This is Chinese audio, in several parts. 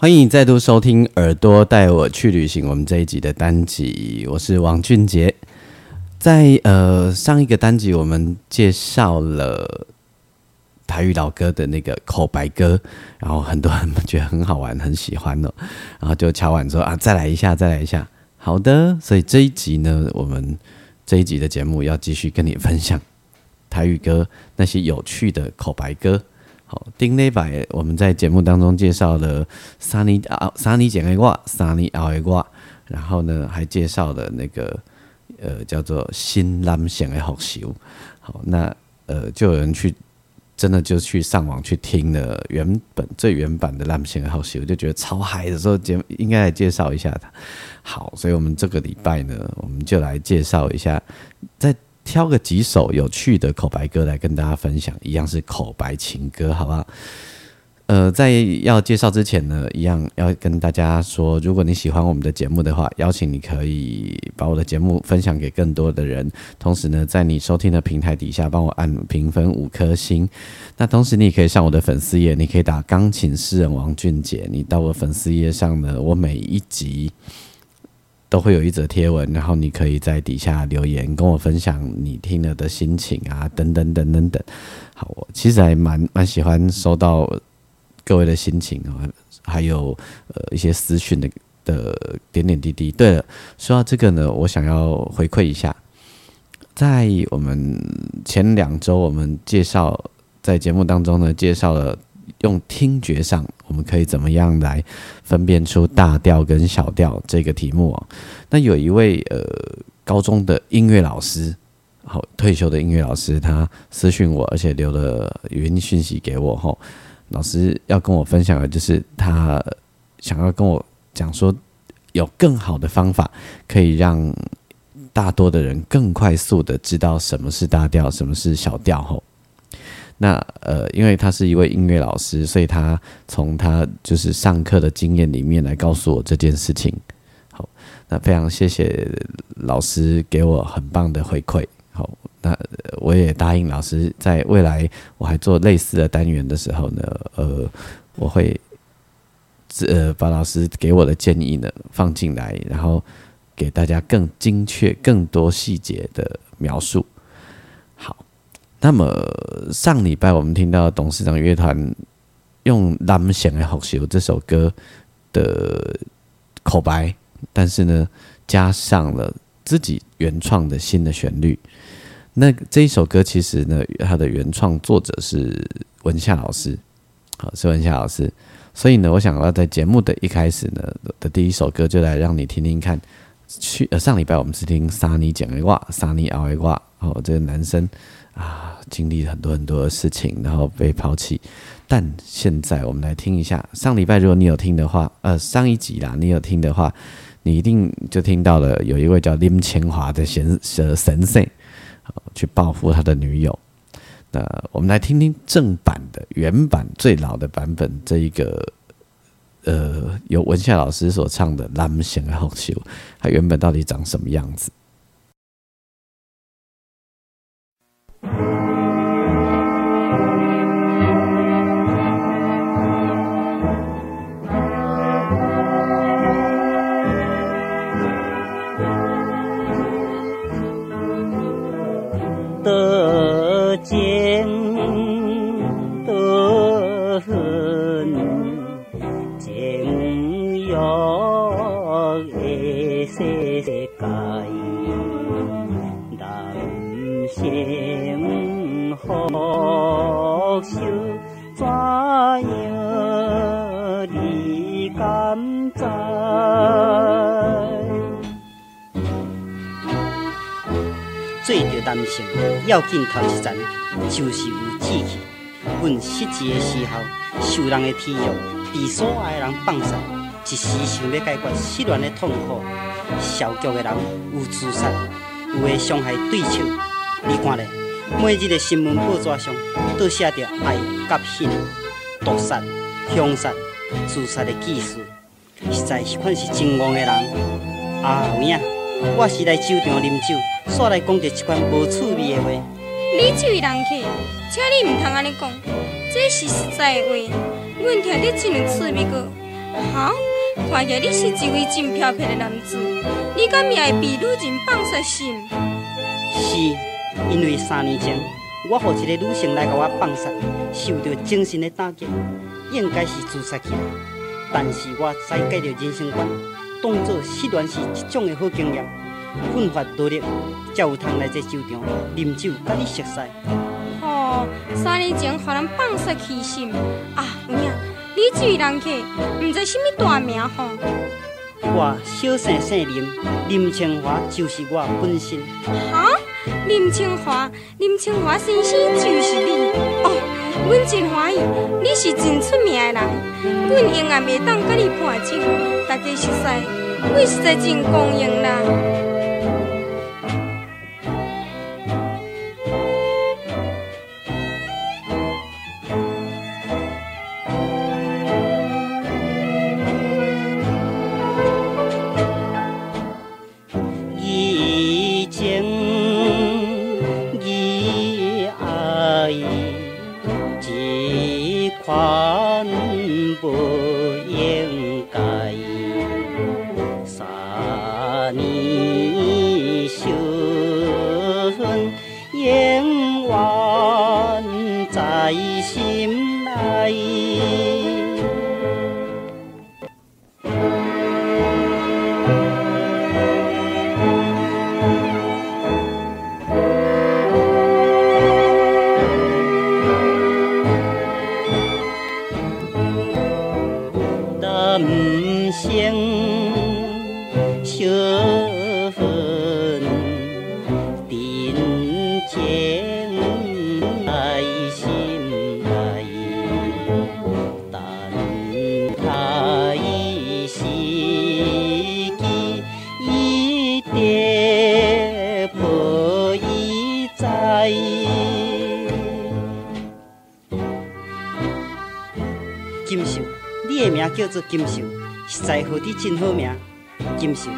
欢迎再度收听《耳朵带我去旅行》我们这一集的单集，我是王俊杰。在呃上一个单集，我们介绍了台语老歌的那个口白歌，然后很多人觉得很好玩，很喜欢哦，然后就敲碗说啊，再来一下，再来一下。好的，所以这一集呢，我们这一集的节目要继续跟你分享台语歌那些有趣的口白歌。好，丁内白，我们在节目当中介绍了三尼啊，三尼简的话，三尼奥的话，然后呢，还介绍了那个呃叫做新蓝线的好修。好，那呃就有人去真的就去上网去听了原本最原版的蓝线的好修，就觉得超嗨的时候，节目应该来介绍一下它。好，所以我们这个礼拜呢，我们就来介绍一下在。挑个几首有趣的口白歌来跟大家分享，一样是口白情歌，好不好？呃，在要介绍之前呢，一样要跟大家说，如果你喜欢我们的节目的话，邀请你可以把我的节目分享给更多的人。同时呢，在你收听的平台底下帮我按评分五颗星。那同时你也可以上我的粉丝页，你可以打钢琴诗人王俊杰。你到我粉丝页上呢，我每一集。都会有一则贴文，然后你可以在底下留言，跟我分享你听了的心情啊，等等等等等。好，我其实还蛮蛮喜欢收到各位的心情啊，还有呃一些私讯的的点点滴滴。对了，说到这个呢，我想要回馈一下，在我们前两周我们介绍在节目当中呢，介绍了。用听觉上，我们可以怎么样来分辨出大调跟小调这个题目哦？那有一位呃高中的音乐老师，好退休的音乐老师，他私讯我，而且留了语音讯息给我吼。老师要跟我分享的就是他想要跟我讲说，有更好的方法可以让大多的人更快速的知道什么是大调，什么是小调吼。那呃，因为他是一位音乐老师，所以他从他就是上课的经验里面来告诉我这件事情。好，那非常谢谢老师给我很棒的回馈。好，那我也答应老师，在未来我还做类似的单元的时候呢，呃，我会呃把老师给我的建议呢放进来，然后给大家更精确、更多细节的描述。那么上礼拜我们听到董事长乐团用《蓝弦的好修》这首歌的口白，但是呢，加上了自己原创的新的旋律。那这一首歌其实呢，它的原创作者是文夏老师，好是文夏老师。所以呢，我想要在节目的一开始呢的第一首歌，就来让你听听看。去呃上礼拜我们是听沙尼讲的话，沙尼熬一卦，哦，这个男生。啊，经历很多很多的事情，然后被抛弃。但现在我们来听一下上礼拜，如果你有听的话，呃，上一集啦，你有听的话，你一定就听到了有一位叫林千华的神神神圣，去报复他的女友。那我们来听听正版的原版最老的版本，这一个呃，由文夏老师所唱的《蓝弦好秀》，它原本到底长什么样子？情要的世界，人生何须怎样你甘知？做着男性，要紧头一站就是有志气。阮失志的时候，受人的体育，被所爱的人放杀，一时想要解决失恋的痛苦。消极的人有自杀，有的伤害对手。你看咧，每日的新闻报纸上都写着爱、甲恨、毒杀、凶杀、自杀的记事，实在是款是真戆的人。啊，有影，我是来酒场啉酒，煞来讲着一款无趣味的话。你这位人客，请你唔通安尼讲，这是实在的话。阮听得真有趣味个。哈，看起来你是一位真漂漂的男子，你敢也会被女人放杀心？是因为三年前，我互一个女性来甲我放杀，受到精神的打击，应该是自杀去。但是我再改着人生观，当作失恋是一种的好经验，奋发努力，才有通来这酒场啉酒，甲你熟识。哦、三年前互人放杀去心啊！你这位人客，毋知什么大名吼？我小姓姓林，林清华就是我本身。哈，林清华，林清华先生就是你哦，阮真欢喜，你是真出名的人，阮永远袂当甲你破镜，大家熟悉，阮实在真光荣啦。做金秀，实在好你真好名。金秀，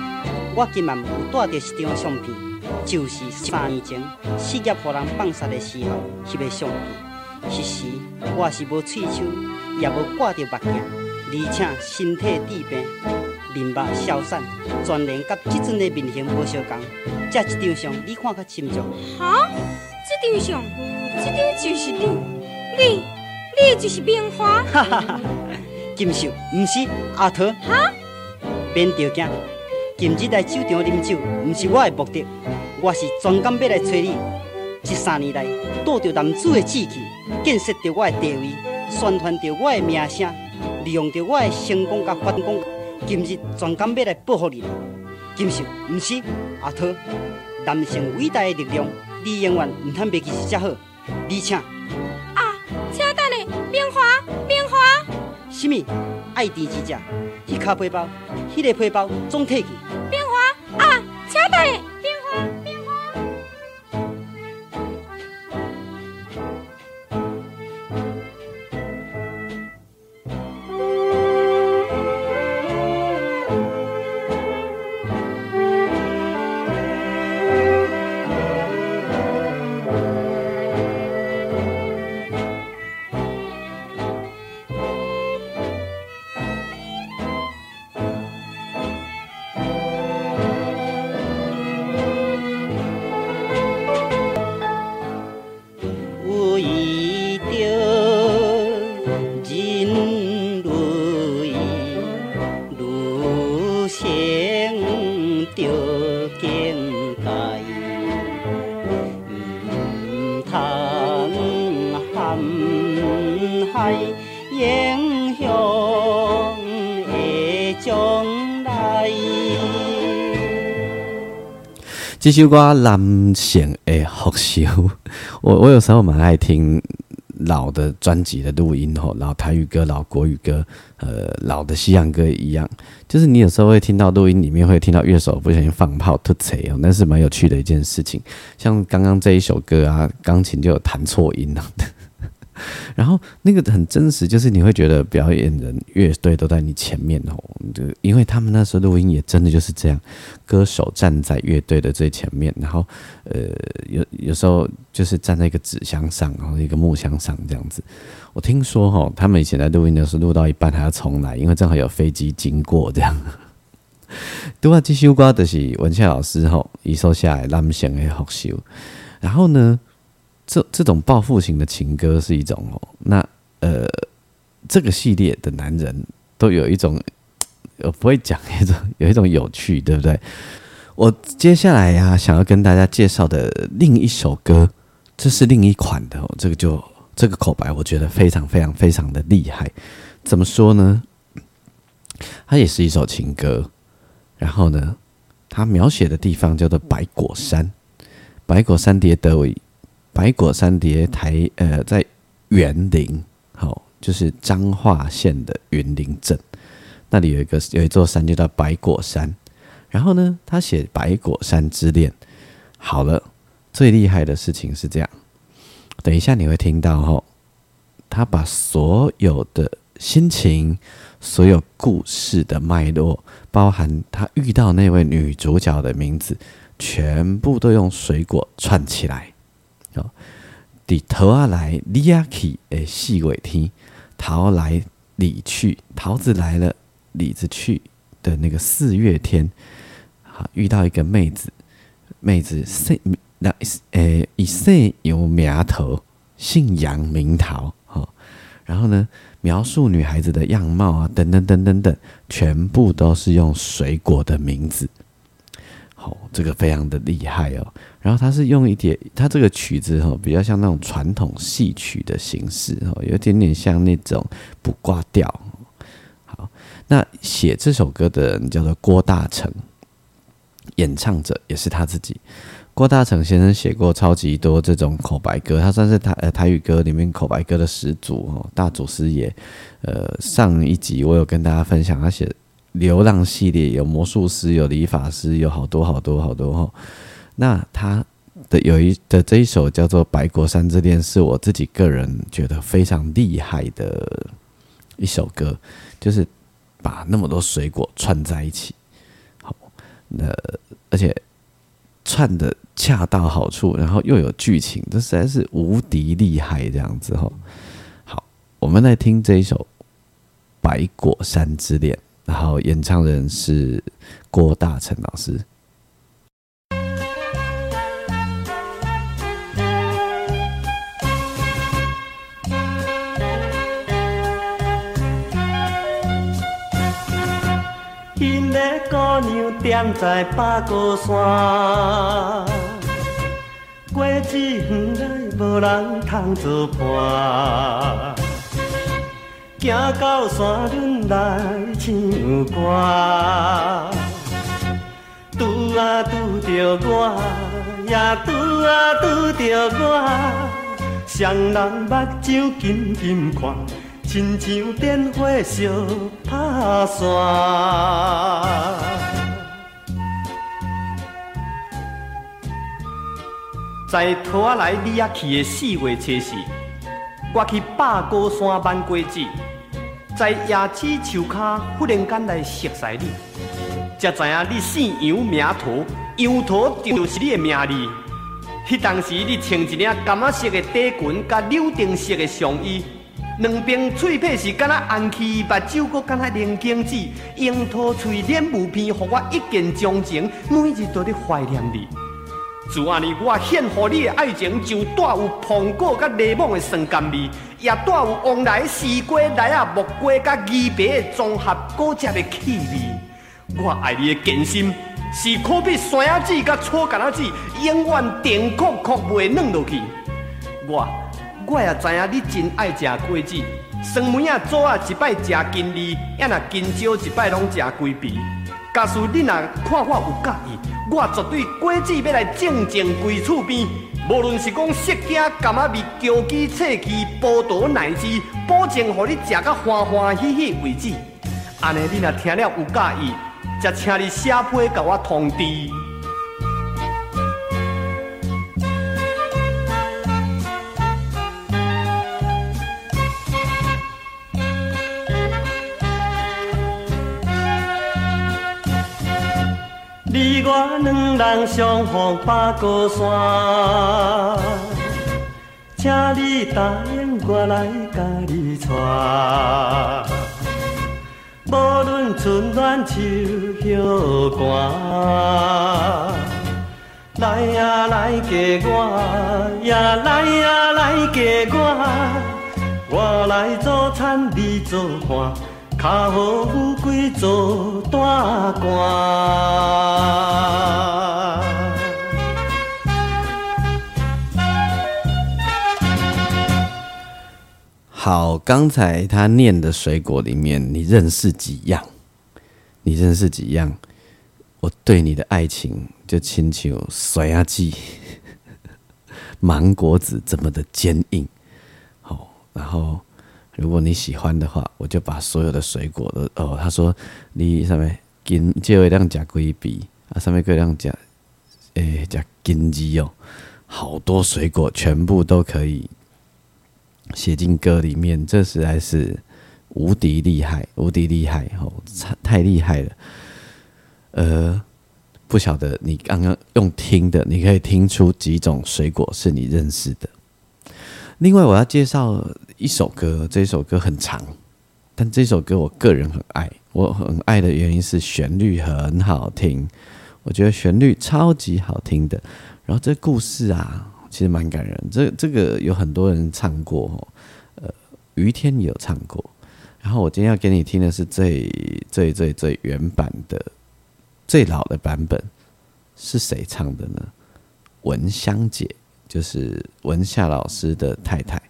我今晚有带着一张相片，就是三年前事业互人放杀的时候翕的相片。迄时我是无喙手，也无挂着目镜，而且身体治病，面目消散，全然甲即阵的面型无相共。这一张相你看较清楚。哈，这张相，这张就是你，你，你就是棉花。哈哈哈！金秀，毋是阿桃。哈，免着惊，今日来酒场啉酒，毋是我的目的，我是专工要来找你。这三年来，带着男子的志气，建设着我的地位，宣传着我的名声，利用着我的成功甲反攻，今日专工要来报复你。金秀，毋是阿桃，男性伟大的力量，你永远毋通袂记是遮好。而且，什么爱迪之家，迄卡背包，迄、个背包总摕去。变化啊，请等下，这首歌男性的福寿，我我有时候蛮爱听老的专辑的录音吼，老台语歌、老国语歌、呃老的西洋歌一样，就是你有时候会听到录音里面会听到乐手不小心放炮突锤哦，那是蛮有趣的一件事情。像刚刚这一首歌啊，钢琴就有弹错音了。然后那个很真实，就是你会觉得表演人乐队都在你前面哦，就因为他们那时候录音也真的就是这样，歌手站在乐队的最前面，然后呃有有时候就是站在一个纸箱上，然后一个木箱上这样子。我听说哈，他们以前在录音的时候录到一半还要重来，因为正好有飞机经过这样。对啊，这首歌就是文倩老师吼一首下来蓝翔的学修，然后呢？这这种报复型的情歌是一种哦，那呃，这个系列的男人都有一种，我不会讲一种有一种有趣，对不对？我接下来呀，想要跟大家介绍的另一首歌，这是另一款的，这个就这个口白，我觉得非常非常非常的厉害。怎么说呢？它也是一首情歌，然后呢，它描写的地方叫做白果山，白果山叠德维。白果山叠台，呃，在园林，好，就是彰化县的云林镇，那里有一个有一座山，就叫白果山。然后呢，他写《白果山之恋》，好了，最厉害的事情是这样，等一下你会听到吼，他把所有的心情、所有故事的脉络，包含他遇到那位女主角的名字，全部都用水果串起来。哦，伫桃啊来，李啊去，诶，四月天，桃来李去，桃子来了，李子去的那个四月天，好，遇到一个妹子，妹子姓那诶，以姓有苗头，姓杨名桃，好，然后呢，描述女孩子的样貌啊，等等等等等，全部都是用水果的名字。好，这个非常的厉害哦。然后他是用一点，他这个曲子哈，比较像那种传统戏曲的形式哦，有点点像那种卜卦调。好，那写这首歌的人叫做郭大成，演唱者也是他自己。郭大成先生写过超级多这种口白歌，他算是台呃台语歌里面口白歌的始祖哦，大祖师爷。呃，上一集我有跟大家分享，他写。流浪系列有魔术师，有理发师，有好多好多好多哈。那他的有一的这一首叫做《白果山之恋》，是我自己个人觉得非常厉害的一首歌，就是把那么多水果串在一起，好，那而且串的恰到好处，然后又有剧情，这实在是无敌厉害这样子哈。好，我们来听这一首《白果山之恋》。然后演唱人是郭大成老师。因个姑娘踮在八果山，果子园内无人通作伴。行到山顶来唱歌，拄啊拄着我，也拄啊拄着我，双人目睭紧紧看，亲像电火烧拍散。在拖来你啊去的四月初四，我去八果山挽果子。在椰子树下，忽然间来熟悉你，才知影你姓杨名桃，杨桃就是你的名字。迄当时你穿一领橄榄色的底裙，甲柳丁色的上衣，两边嘴皮是敢若红气，目睭阁敢若灵镜子，樱桃嘴脸无片，互我一见钟情，每日都在怀念你。自安尼，我献予你的爱情，就带有苹果甲柠檬的酸甘味，也带有往来西瓜、来啊木瓜甲鱼皮的综合果汁的气味。我爱你的坚心，是可比山仔子甲醋橄榄子，永远甜酷酷袂软落去。我，我也知影你真爱食果子，酸梅啊、枣啊，一摆食金利，也若金蕉一摆拢食规皮。假使你若看我有介意。我绝对果子要来静静跪厝边，无论是讲色惊、甘仔味、焦鸡、脆鸡、葡萄奶汁，保证互你食到欢欢喜喜为止。安尼你若听了有介意，则请你写批甲我通知。我两人相逢百高山，请你答应我来甲你娶。无论春暖秋叶寒，来呀来嫁我，呀来呀来嫁我，我来做田，你做伴。好富贵做大官。好，刚才他念的水果里面，你认识几样？你认识几样？我对你的爱情就亲像水啊鸡，芒果子这么的坚硬。好，然后。如果你喜欢的话，我就把所有的水果都哦。他说你上面金就一辆加龟笔啊，上面一辆加诶加金鸡哦，好多水果全部都可以写进歌里面，这实在是无敌厉害，无敌厉害哦，太厉害了。呃，不晓得你刚刚用听的，你可以听出几种水果是你认识的。另外，我要介绍一首歌，这首歌很长，但这首歌我个人很爱。我很爱的原因是旋律很好听，我觉得旋律超级好听的。然后这故事啊，其实蛮感人。这这个有很多人唱过，呃，于天也有唱过。然后我今天要给你听的是最最最最原版的、最老的版本，是谁唱的呢？文香姐。就是文夏老师的太太，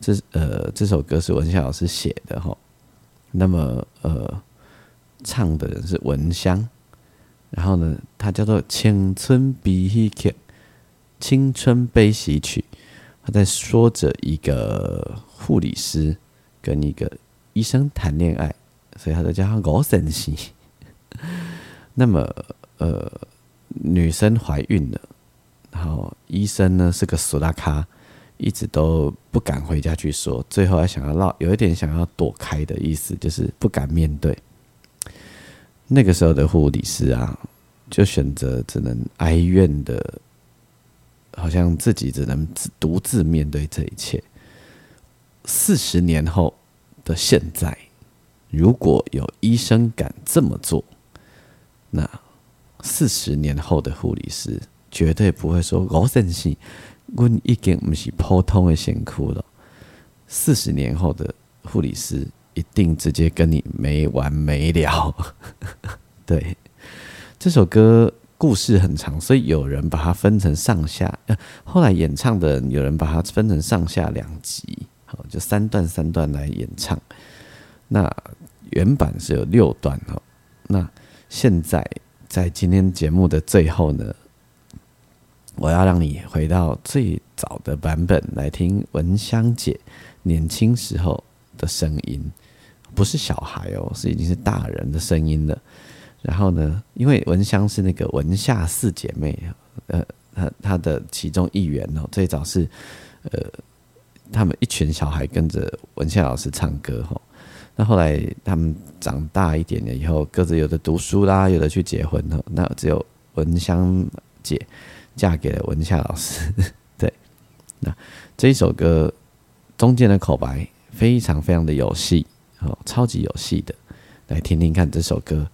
这呃这首歌是文夏老师写的哈，那么呃唱的人是文香，然后呢，它叫做《青春悲喜曲》，青春悲喜曲，他在说着一个护理师跟一个医生谈恋爱，所以他就叫他我神戏。那么呃女生怀孕了。然后医生呢是个死拉卡，一直都不敢回家去说，最后还想要绕，有一点想要躲开的意思，就是不敢面对。那个时候的护理师啊，就选择只能哀怨的，好像自己只能独自面对这一切。四十年后的现在，如果有医生敢这么做，那四十年后的护理师。绝对不会说我真是，我已经不是普通的辛苦了。四十年后的护理师一定直接跟你没完没了。对，这首歌故事很长，所以有人把它分成上下。后来演唱的有人把它分成上下两集，好，就三段三段来演唱。那原版是有六段哦。那现在在今天节目的最后呢？我要让你回到最早的版本来听文香姐年轻时候的声音，不是小孩哦，是已经是大人的声音了。然后呢，因为文香是那个文夏四姐妹，呃，她她的其中一员哦，最早是呃，他们一群小孩跟着文夏老师唱歌哈。那后来他们长大一点了以后，各自有的读书啦，有的去结婚了，那只有文香姐。嫁给了文夏老师，对，那这一首歌中间的口白非常非常的有戏，哦，超级有戏的，来听听看这首歌。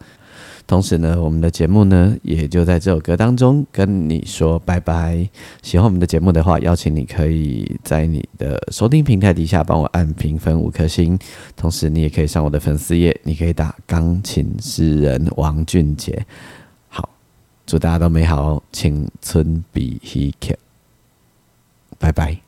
同时呢，我们的节目呢也就在这首歌当中跟你说拜拜。喜欢我们的节目的话，邀请你可以在你的收听平台底下帮我按评分五颗星，同时你也可以上我的粉丝页，你可以打钢琴诗人王俊杰。祝大家都美好哦，青春比喜剧，拜拜。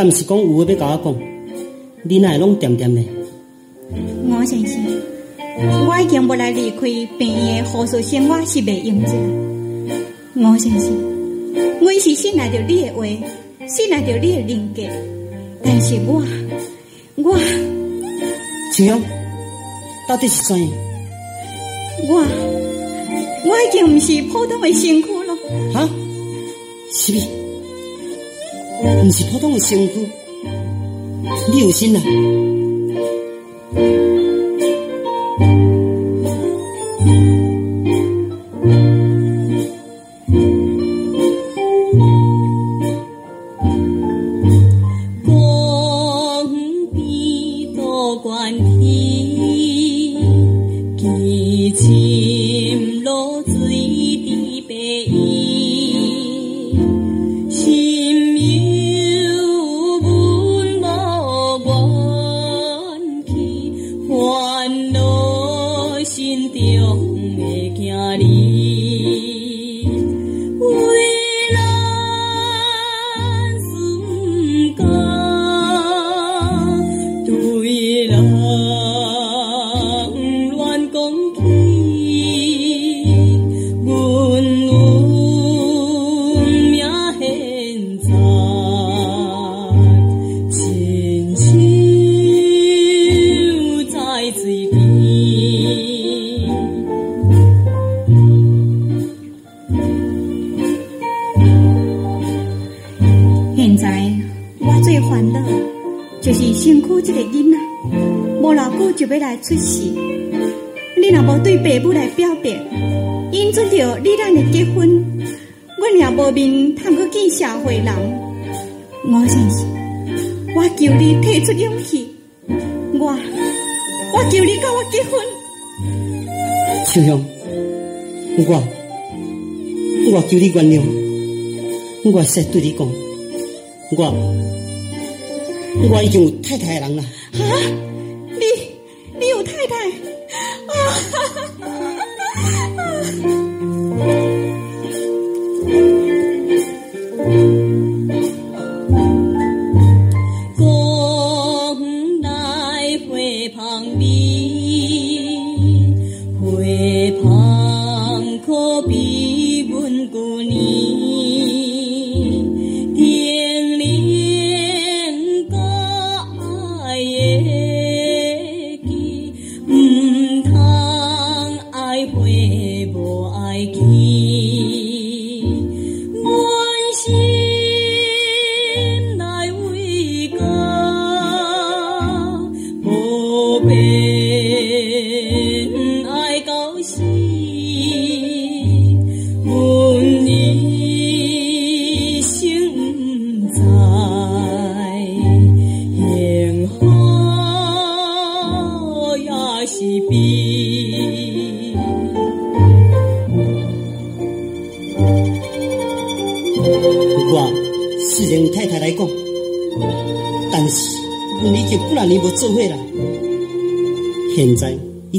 敢毋是讲有话要甲我讲？你哪会拢点点的？吴先生，我已经无来离开病院的护士生活是袂用着。吴先生，我是信赖着你的话，信赖着你的人格，但是我，我，秋香，到底是怎样？我，我已经不是普通的身躯了。哈？是咪？毋是普通的身躯？你有心啦？出事，你若无对爸母来表白，因准着你咱的结婚，阮也无面通去见社会人。我先生，我求你提出勇气，我我求你跟我结婚。秋香，我我求你原谅，我实对你讲，我我已经有太太的人了。啊！太太，啊，哈哈。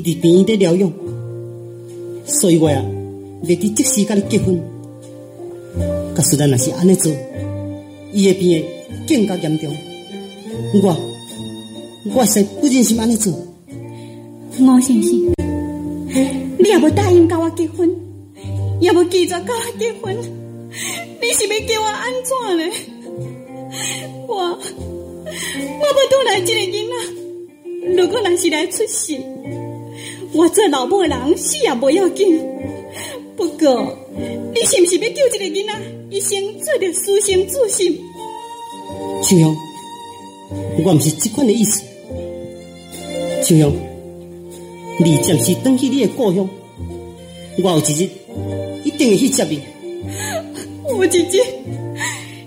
伫病院在疗养，所以我啊，要伫即时甲你结婚。假使咱若是安尼做，伊会变会更加严重。我，我是不忍心安尼做。吴先生，你也无答应甲我结婚，也无拒绝甲我结婚，你是要叫我安怎呢？我，我要倒来这个囡仔，如果若是来出事。我做老母的人死也不要紧，不过你是不是要救这个囡仔一生做着私生子心？秋香，我不是这款的意思。秋香，你暂时回去你的故乡，我有一日一定会去接你。吴姐姐，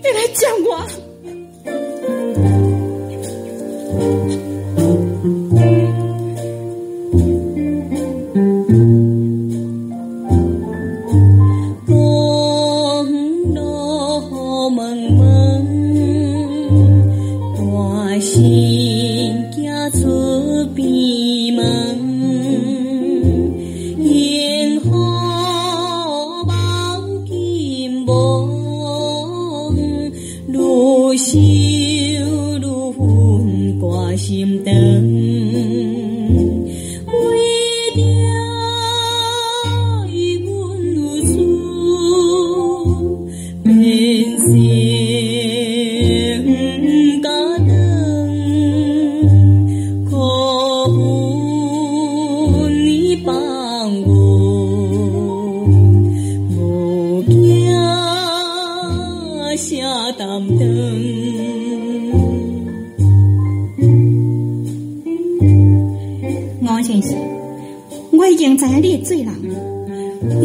你来见我。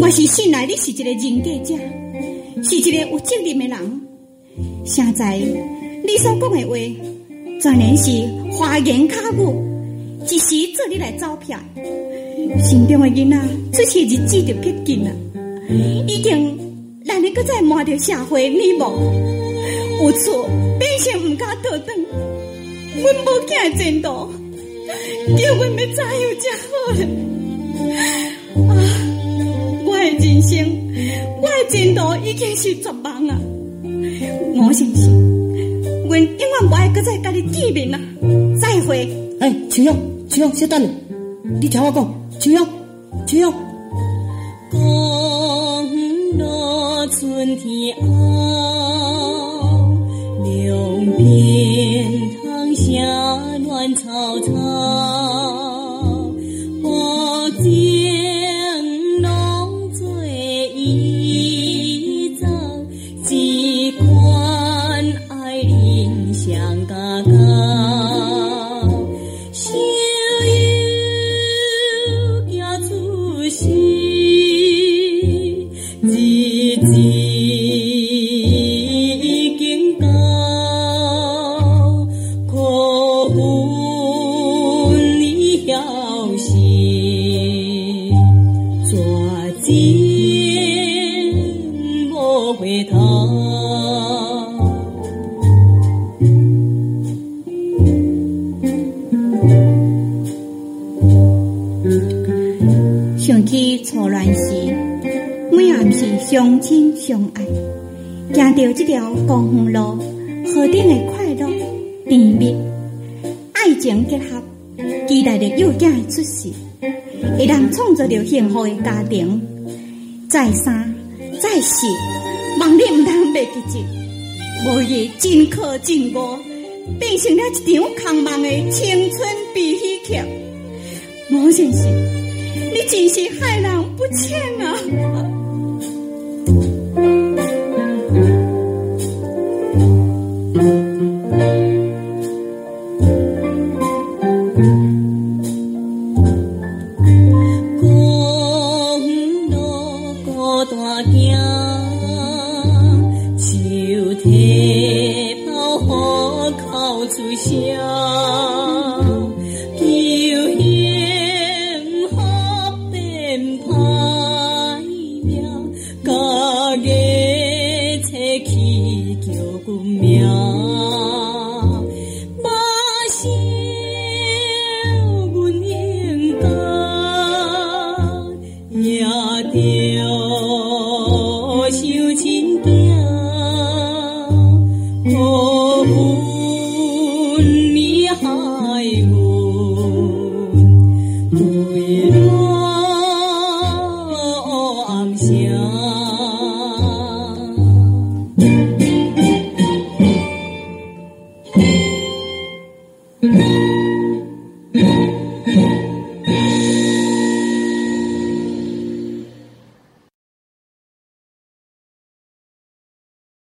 我是信赖你是一个人格者，是一个有责任的人。现在你所讲的话，全然是花言巧语，一时做你来走骗。心中的囡仔出世日子就撇紧了，已经咱的搁再摸着社会面目，有错变成毋敢倒转，阮无囝的前途。叫阮要怎样才好人生，我的前途已经是绝望啊！吴先生，阮永远不爱搁再甲你见面啊！再会。哎，秋阳，秋阳，稍等下，你听我讲，秋阳，秋阳，公路春天后，两边塘下乱草草，相亲相爱，行到这条公园路，何等的快乐甜蜜，爱情结合，期待着幼囝的出世，会当创造着幸福的家庭。再三再四，望你毋通袂记住，无伊真可真无，变成了一场空梦的青春悲喜剧。毛先生。你真是害人不浅啊！火哭出